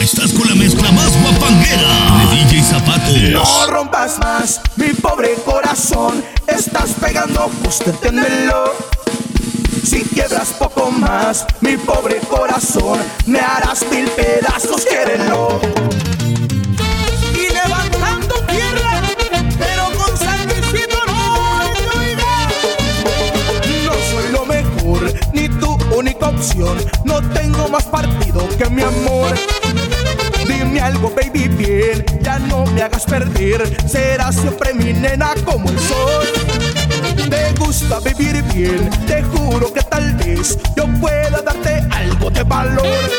Estás con la mezcla más guapanguera de DJ Zapatos. No rompas más mi pobre corazón. Estás pegando justo, entiéndelo. Si quiebras poco más mi pobre corazón, me harás mil pedazos, quiérelo. Única opción. No tengo más partido que mi amor. Dime algo, baby, bien, ya no me hagas perder. Serás siempre mi nena como el sol. Te gusta vivir bien, te juro que tal vez yo pueda darte algo de valor.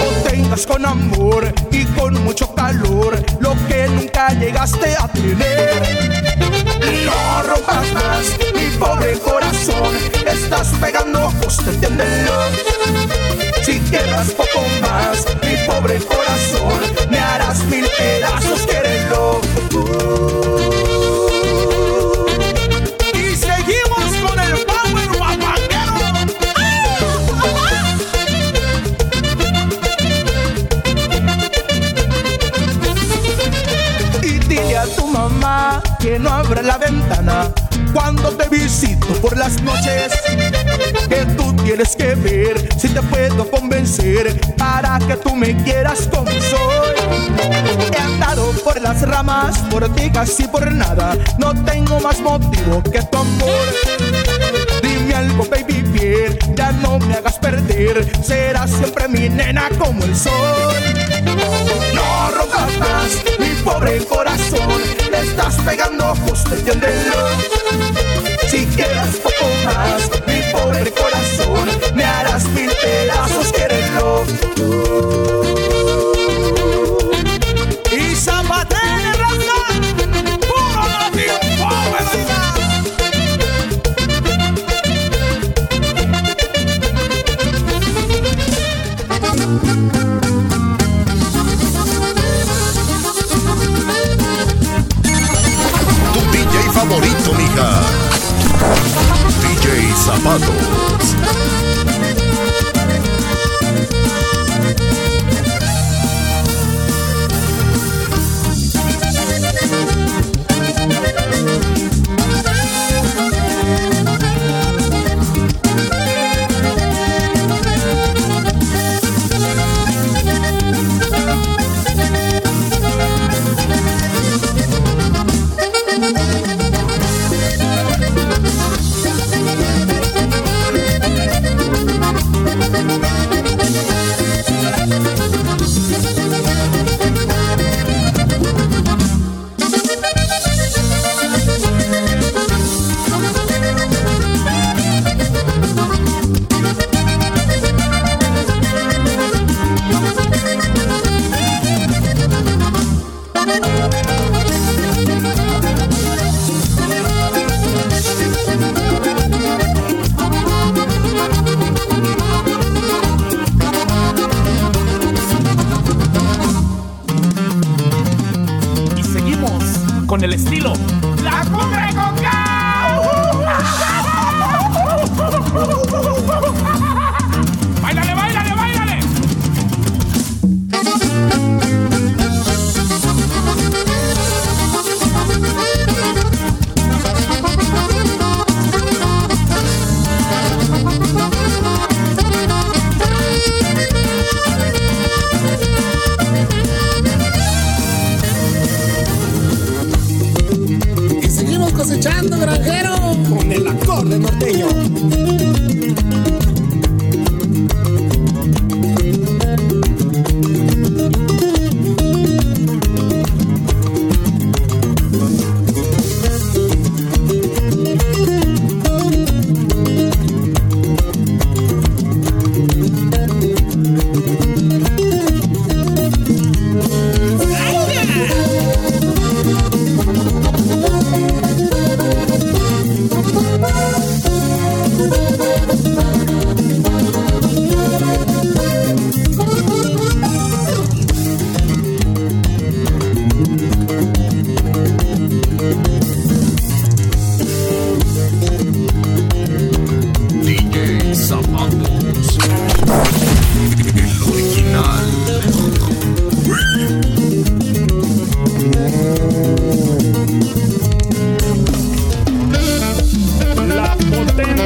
O tengas con amor y con mucho calor lo que nunca llegaste a tener. Entiéndelo. Si quieras poco más, mi pobre corazón, me harás mil pedazos, quererlo. Y seguimos con el power guapanguero. Y dile a tu mamá que no abra la ventana cuando te visito por las noches. Que tú tienes que ver si te puedo convencer para que tú me quieras como soy. He andado por las ramas, por ti casi por nada. No tengo más motivo que tu amor. Dime algo, baby, bien, ya no me hagas perder. Serás siempre mi nena como el sol. No rompas más mi pobre corazón, estás pegando justo, entiéndelo. Si quieres poco más, mi pobre corazón, me harás mil pedazos, quererlo. DJ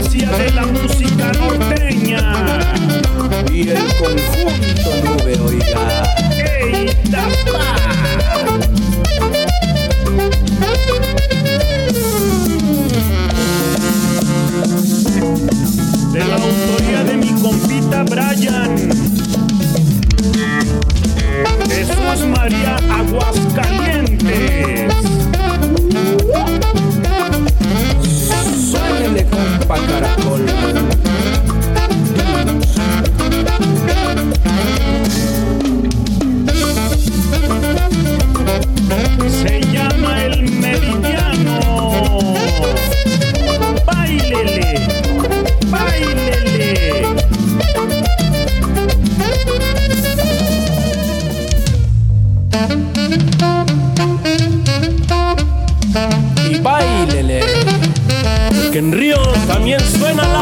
esencia de la música norteña. Y el conjunto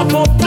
I'll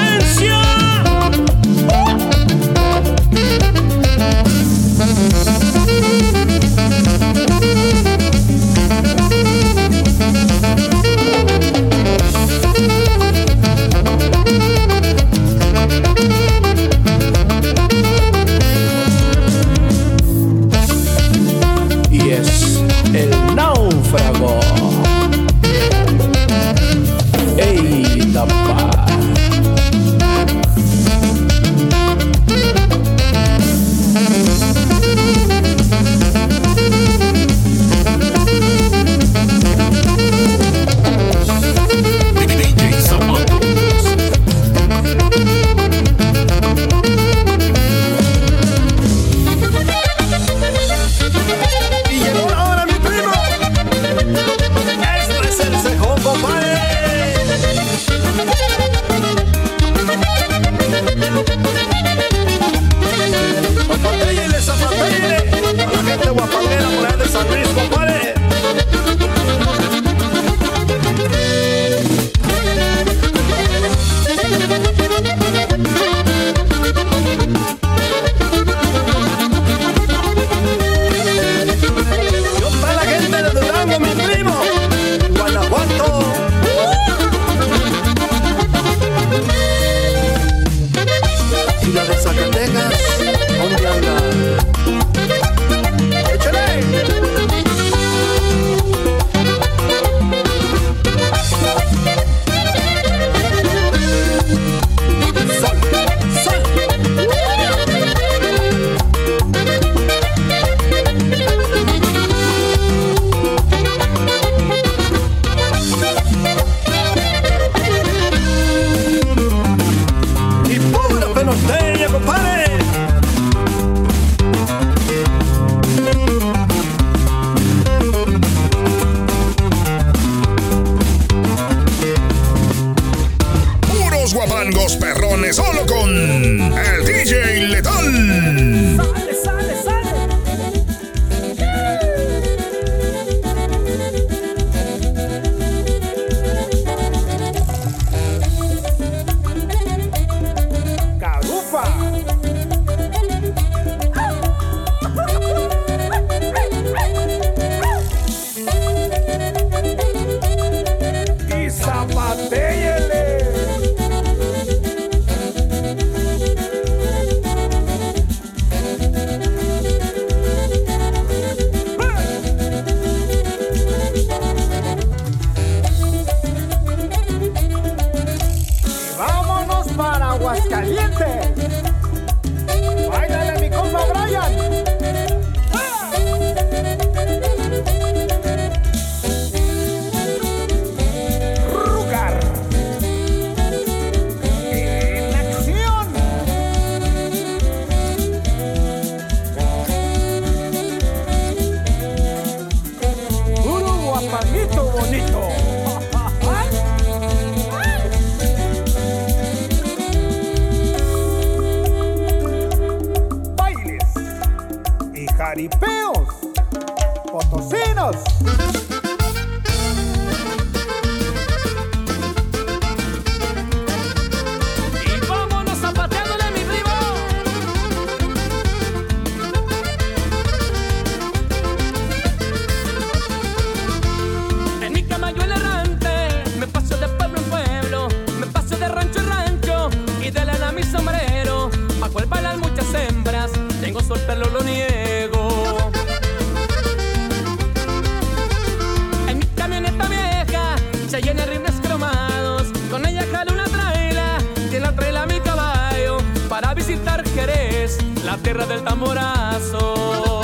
se llena de rines cromados. Con ella jalo una traila, que la traila mi caballo. Para visitar Jerez, la tierra del tamborazo.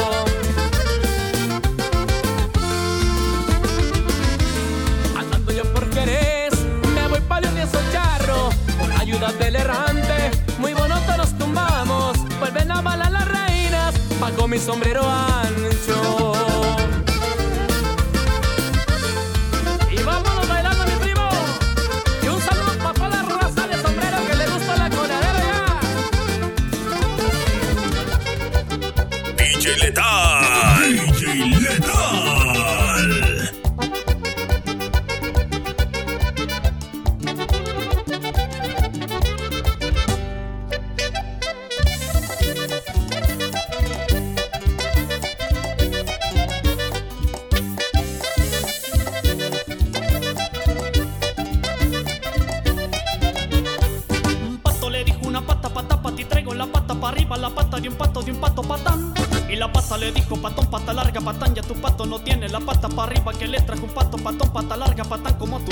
Andando yo por Jerez, me voy para el charro. Con ayuda del errante, muy bonito nos tumbamos. Vuelven a balar las reinas, pago mi sombrero ancho. De un pato. Y la pata le dijo, patón, pata larga, patán, ya tu pato no tiene la pata para arriba, que le trajo un pato, patón, pata larga, patán como tú.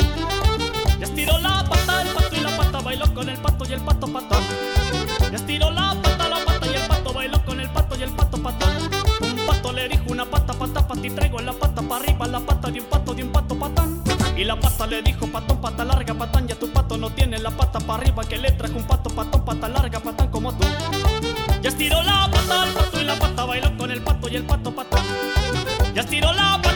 Ya estiró la pata el pato y la pata bailó con el pato y el pato patán. Ya estiró la pata, la pata y el pato bailó con el pato y el pato patán. Un pato le dijo una pata, pata, pati, traigo la pata para arriba, la pata de un pato, de un pato patán. Y la pata le dijo, patón, pata larga, patán, ya tu pato no tiene la pata para arriba, que le trajo un pato, patón, pata larga, patán estiró la pata el pato y la pata bailó con el pato y el pato patán. Ya estiró la pata,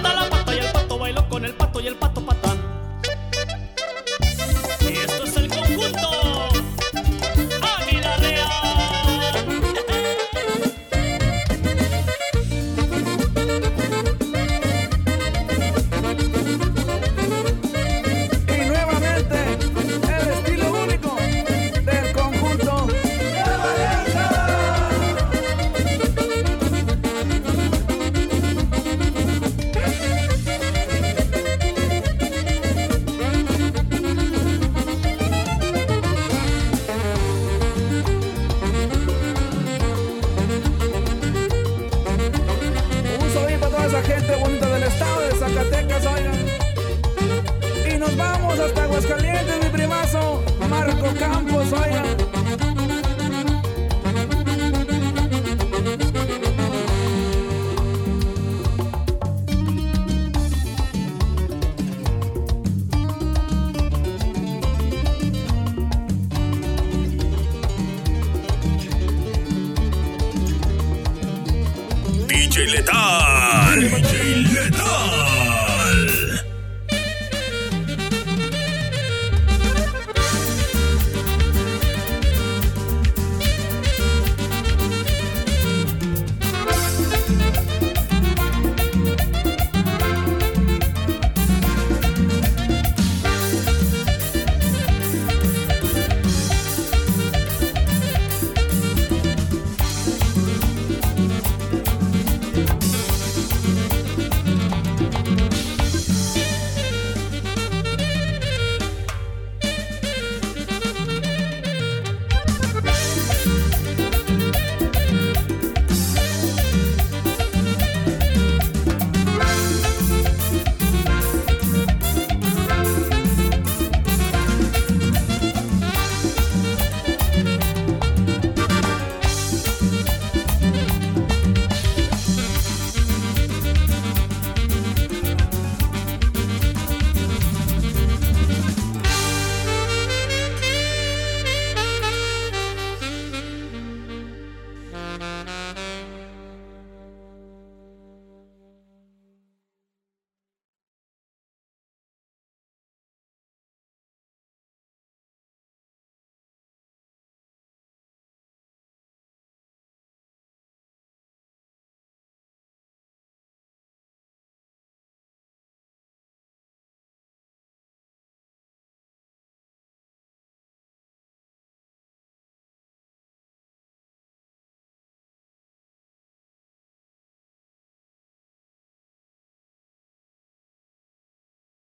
hasta Aguascalientes, mi primazo, Marco Campos, oigan. DJ Letal. DJ Letal.